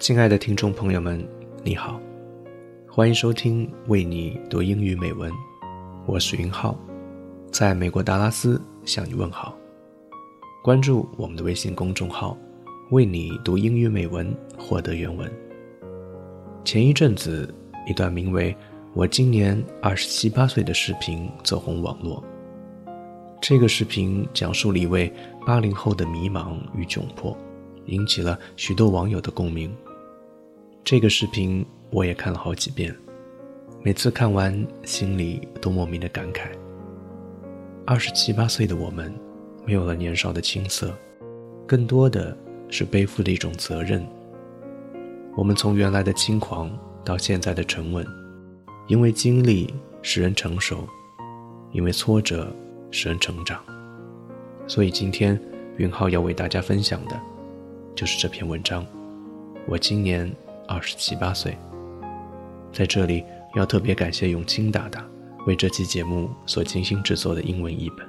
亲爱的听众朋友们，你好，欢迎收听为你读英语美文，我是云浩，在美国达拉斯向你问好。关注我们的微信公众号，为你读英语美文，获得原文。前一阵子，一段名为“我今年二十七八岁”的视频走红网络。这个视频讲述了一位八零后的迷茫与窘迫，引起了许多网友的共鸣。这个视频我也看了好几遍，每次看完心里都莫名的感慨。二十七八岁的我们，没有了年少的青涩，更多的是背负的一种责任。我们从原来的轻狂到现在的沉稳，因为经历使人成熟，因为挫折。使人成长，所以今天云浩要为大家分享的，就是这篇文章。我今年二十七八岁，在这里要特别感谢永清大大为这期节目所精心制作的英文译本。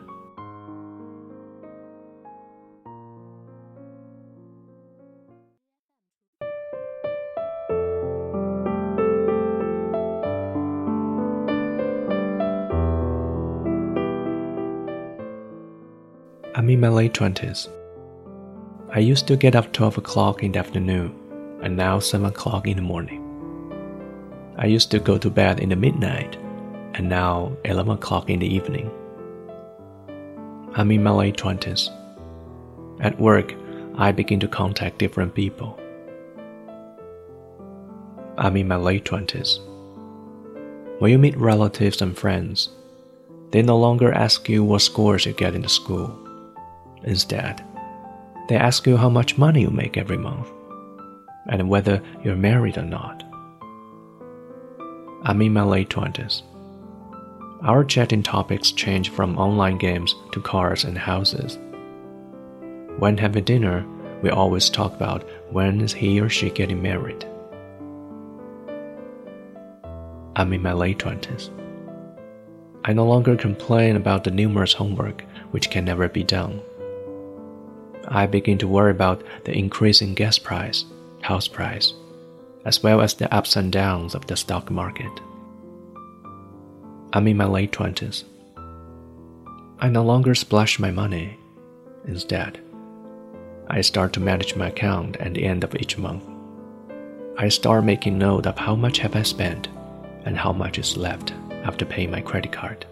I'm in my late 20s. I used to get up 12 o'clock in the afternoon, and now 7 o'clock in the morning. I used to go to bed in the midnight, and now 11 o'clock in the evening. I'm in my late 20s. At work, I begin to contact different people. I'm in my late 20s. When you meet relatives and friends, they no longer ask you what scores you get in the school Instead, they ask you how much money you make every month and whether you're married or not. I'm in my late 20s. Our chatting topics change from online games to cars and houses. When having dinner, we always talk about when is he or she getting married. I'm in my late 20s. I no longer complain about the numerous homework which can never be done. I begin to worry about the increasing gas price, house price, as well as the ups and downs of the stock market. I'm in my late 20s. I no longer splash my money. Instead, I start to manage my account at the end of each month. I start making note of how much have I spent and how much is left after paying my credit card.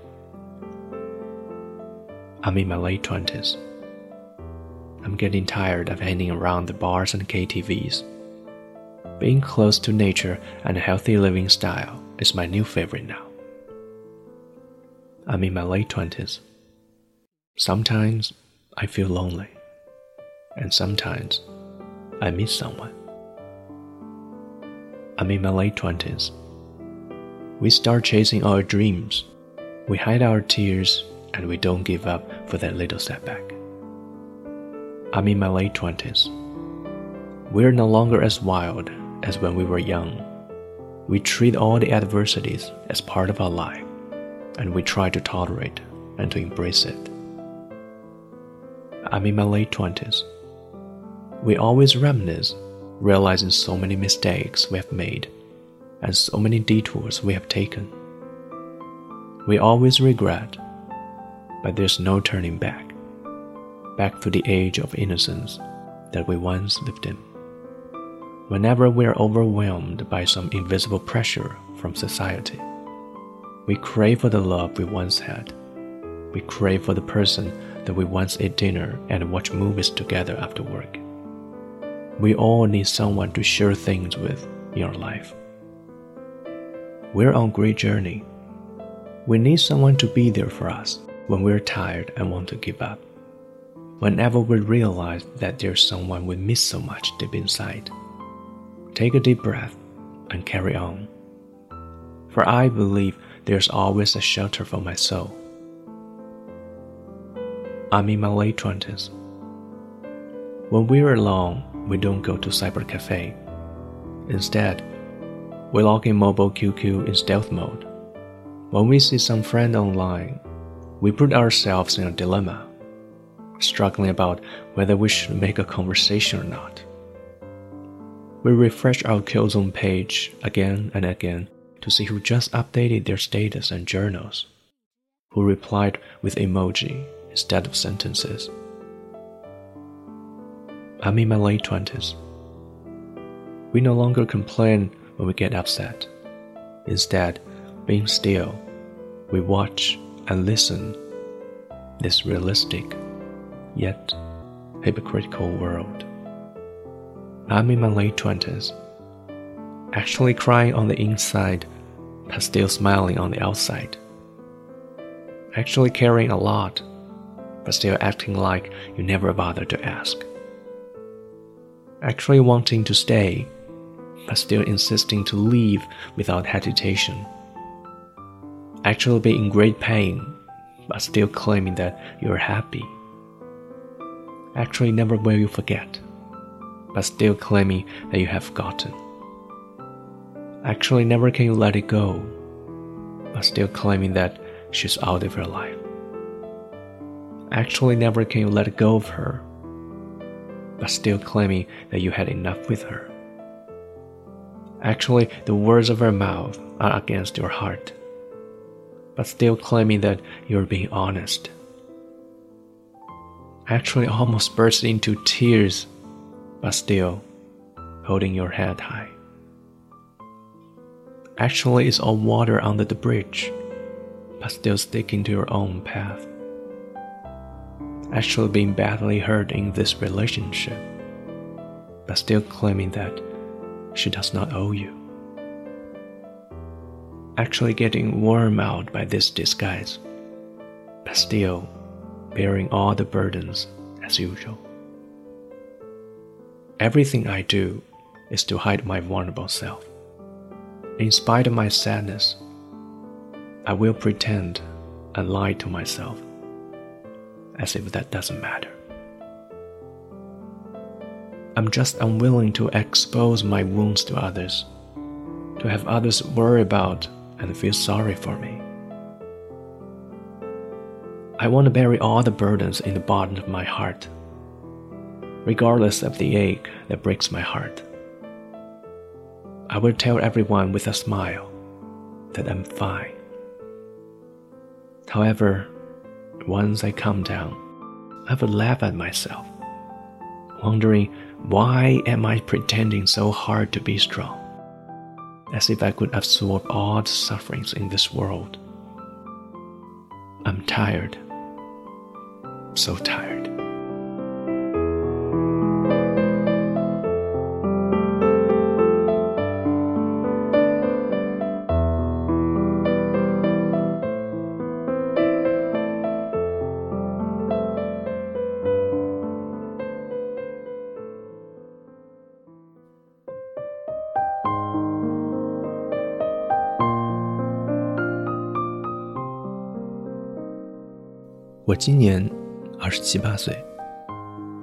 I'm in my late 20s. I'm getting tired of hanging around the bars and KTVs. Being close to nature and a healthy living style is my new favorite now. I'm in my late 20s. Sometimes I feel lonely, and sometimes I miss someone. I'm in my late 20s. We start chasing our dreams. We hide our tears and we don't give up for that little setback. I'm in my late 20s. We're no longer as wild as when we were young. We treat all the adversities as part of our life, and we try to tolerate and to embrace it. I'm in my late 20s. We always reminisce, realizing so many mistakes we have made and so many detours we have taken. We always regret, but there's no turning back back to the age of innocence that we once lived in. Whenever we are overwhelmed by some invisible pressure from society, we crave for the love we once had. We crave for the person that we once ate dinner and watched movies together after work. We all need someone to share things with in our life. We're on a great journey. We need someone to be there for us when we're tired and want to give up whenever we realize that there's someone we miss so much deep inside. Take a deep breath and carry on. For I believe there's always a shelter for my soul. I'm in my late 20s. When we're alone, we don't go to cyber cafe. Instead, we log in mobile QQ in stealth mode. When we see some friend online, we put ourselves in a dilemma struggling about whether we should make a conversation or not. We refresh our Killzone page again and again to see who just updated their status and journals, who replied with emoji instead of sentences. I'm in my late 20s. We no longer complain when we get upset. Instead, being still, we watch and listen this realistic, yet hypocritical world. I'm in my late 20s, actually crying on the inside, but still smiling on the outside. Actually caring a lot, but still acting like you never bothered to ask actually wanting to stay, but still insisting to leave without hesitation. Actually being in great pain, but still claiming that you're happy. Actually never will you forget, but still claiming that you have forgotten. Actually never can you let it go, but still claiming that she's out of your life. Actually never can you let go of her, but still claiming that you had enough with her. Actually, the words of her mouth are against your heart, but still claiming that you're being honest. Actually, almost burst into tears, but still holding your head high. Actually, it's all water under the bridge, but still sticking to your own path actually being badly hurt in this relationship, but still claiming that she does not owe you. Actually getting worn out by this disguise, but still bearing all the burdens as usual. Everything I do is to hide my vulnerable self. In spite of my sadness, I will pretend and lie to myself as if that doesn't matter. I'm just unwilling to expose my wounds to others, to have others worry about and feel sorry for me. I want to bury all the burdens in the bottom of my heart, regardless of the ache that breaks my heart. I will tell everyone with a smile that I'm fine. However, once I calm down, I would laugh at myself, wondering why am I pretending so hard to be strong, as if I could absorb all the sufferings in this world. I'm tired, so tired. 我今年二十七八岁，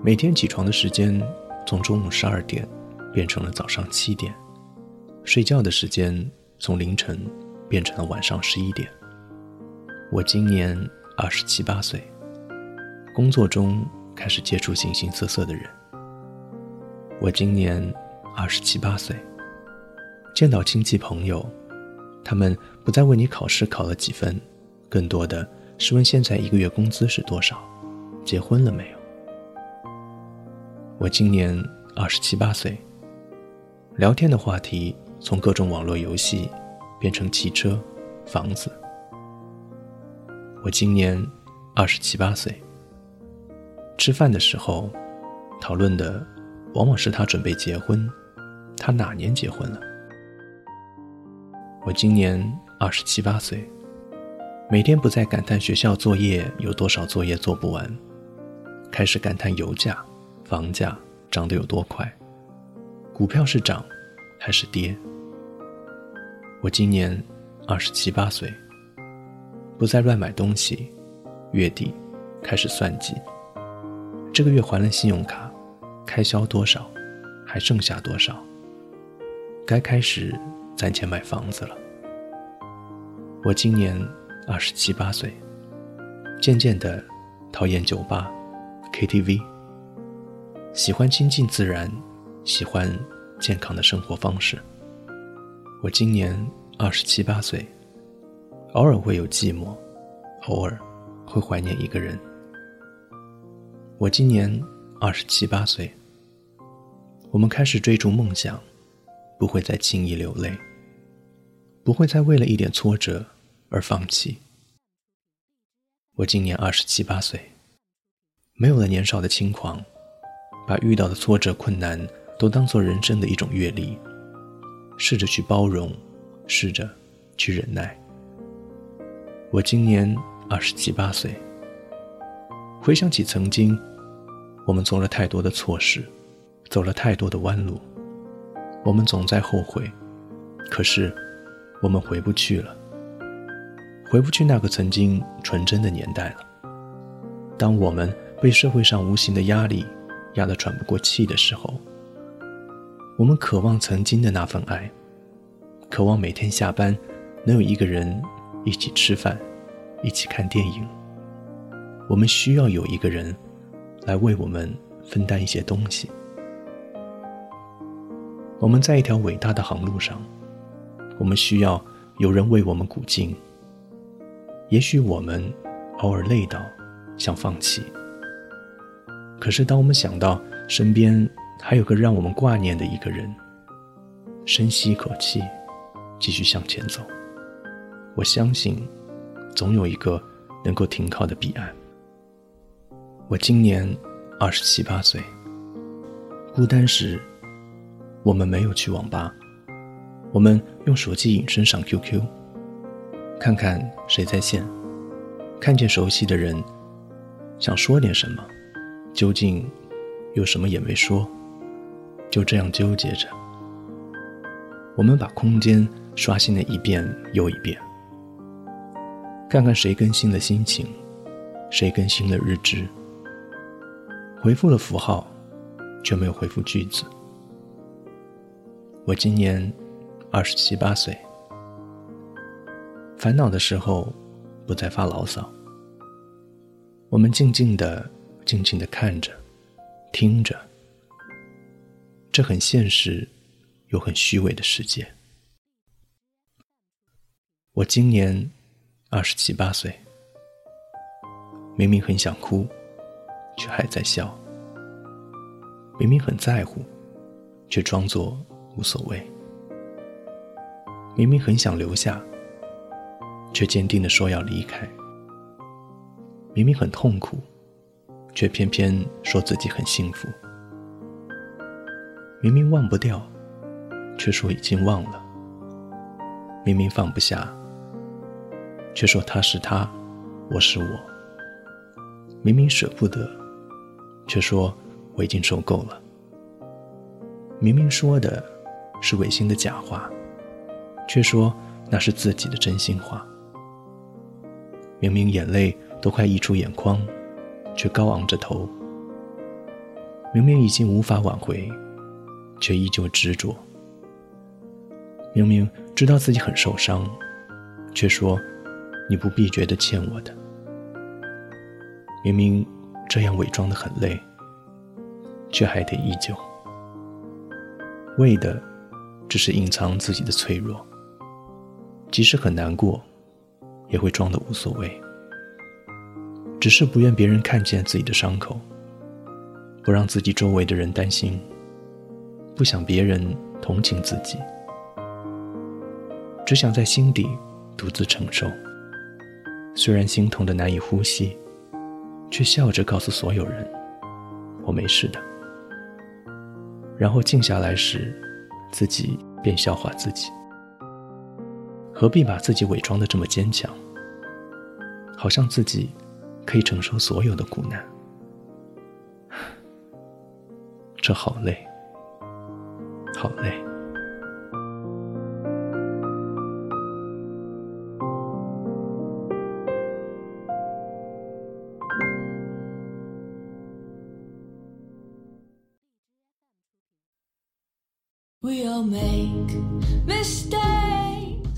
每天起床的时间从中午十二点变成了早上七点，睡觉的时间从凌晨变成了晚上十一点。我今年二十七八岁，工作中开始接触形形色色的人。我今年二十七八岁，见到亲戚朋友，他们不再问你考试考了几分，更多的。试问现在一个月工资是多少？结婚了没有？我今年二十七八岁。聊天的话题从各种网络游戏变成汽车、房子。我今年二十七八岁。吃饭的时候讨论的往往是他准备结婚，他哪年结婚了？我今年二十七八岁。每天不再感叹学校作业有多少作业做不完，开始感叹油价、房价涨得有多快，股票是涨还是跌？我今年二十七八岁，不再乱买东西，月底开始算计，这个月还了信用卡，开销多少，还剩下多少？该开始攒钱买房子了。我今年。二十七八岁，渐渐的讨厌酒吧、KTV，喜欢亲近自然，喜欢健康的生活方式。我今年二十七八岁，偶尔会有寂寞，偶尔会怀念一个人。我今年二十七八岁，我们开始追逐梦想，不会再轻易流泪，不会再为了一点挫折而放弃。我今年二十七八岁，没有了年少的轻狂，把遇到的挫折困难都当做人生的一种阅历。试着去包容，试着去忍耐。我今年二十七八岁，回想起曾经，我们做了太多的错事，走了太多的弯路，我们总在后悔。可是，我们回不去了，回不去那个曾经纯真的年代了。当我们被社会上无形的压力压得喘不过气的时候，我们渴望曾经的那份爱，渴望每天下班能有一个人一起吃饭，一起看电影。我们需要有一个人来为我们分担一些东西。我们在一条伟大的航路上，我们需要有人为我们鼓劲。也许我们偶尔累到想放弃，可是当我们想到身边……还有个让我们挂念的一个人。深吸一口气，继续向前走。我相信，总有一个能够停靠的彼岸。我今年二十七八岁。孤单时，我们没有去网吧，我们用手机隐身上 QQ，看看谁在线，看见熟悉的人，想说点什么，究竟又什么也没说。就这样纠结着，我们把空间刷新了一遍又一遍，看看谁更新了心情，谁更新了日志，回复了符号，却没有回复句子。我今年二十七八岁，烦恼的时候不再发牢骚，我们静静的、静静的看着，听着。这很现实，又很虚伪的世界。我今年二十七八岁，明明很想哭，却还在笑；明明很在乎，却装作无所谓；明明很想留下，却坚定的说要离开；明明很痛苦，却偏偏说自己很幸福。明明忘不掉，却说已经忘了；明明放不下，却说他是他，我是我；明明舍不得，却说我已经受够了；明明说的是违心的假话，却说那是自己的真心话；明明眼泪都快溢出眼眶，却高昂着头；明明已经无法挽回。却依旧执着。明明知道自己很受伤，却说你不必觉得欠我的。明明这样伪装的很累，却还得依旧，为的只是隐藏自己的脆弱。即使很难过，也会装的无所谓，只是不愿别人看见自己的伤口，不让自己周围的人担心。不想别人同情自己，只想在心底独自承受。虽然心痛的难以呼吸，却笑着告诉所有人：“我没事的。”然后静下来时，自己便笑话自己：何必把自己伪装的这么坚强？好像自己可以承受所有的苦难，这好累。好累。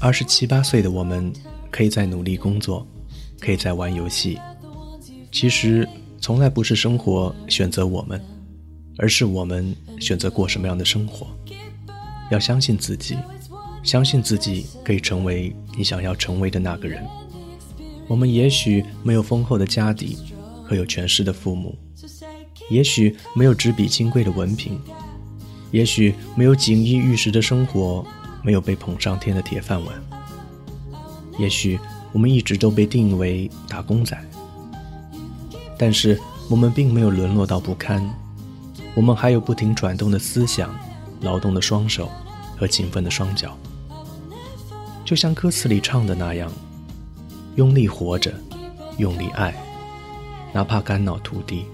二十七八岁的我们，可以在努力工作，可以在玩游戏。其实，从来不是生活选择我们。而是我们选择过什么样的生活。要相信自己，相信自己可以成为你想要成为的那个人。我们也许没有丰厚的家底和有权势的父母，也许没有纸笔金贵的文凭，也许没有锦衣玉食的生活，没有被捧上天的铁饭碗。也许我们一直都被定义为打工仔，但是我们并没有沦落到不堪。我们还有不停转动的思想、劳动的双手和勤奋的双脚，就像歌词里唱的那样：用力活着，用力爱，哪怕肝脑涂地。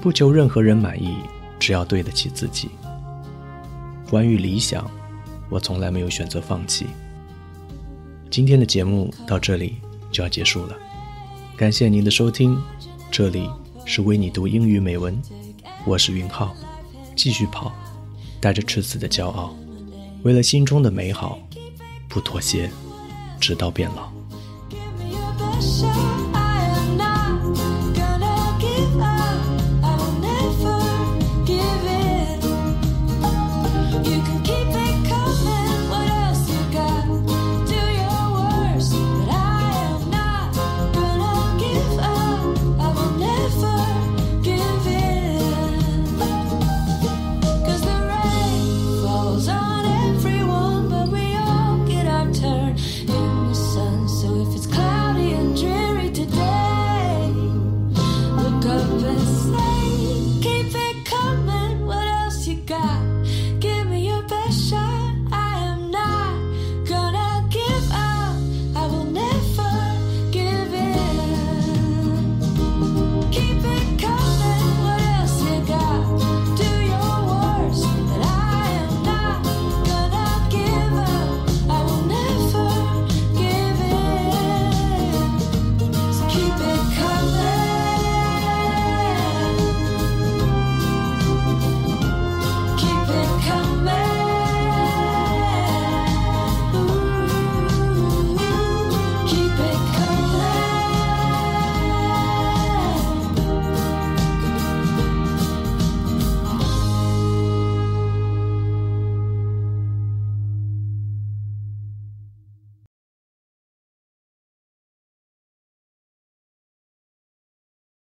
不求任何人满意，只要对得起自己。关于理想，我从来没有选择放弃。今天的节目到这里就要结束了，感谢您的收听，这里是为你读英语美文。我是云浩，继续跑，带着赤子的骄傲，为了心中的美好，不妥协，直到变老。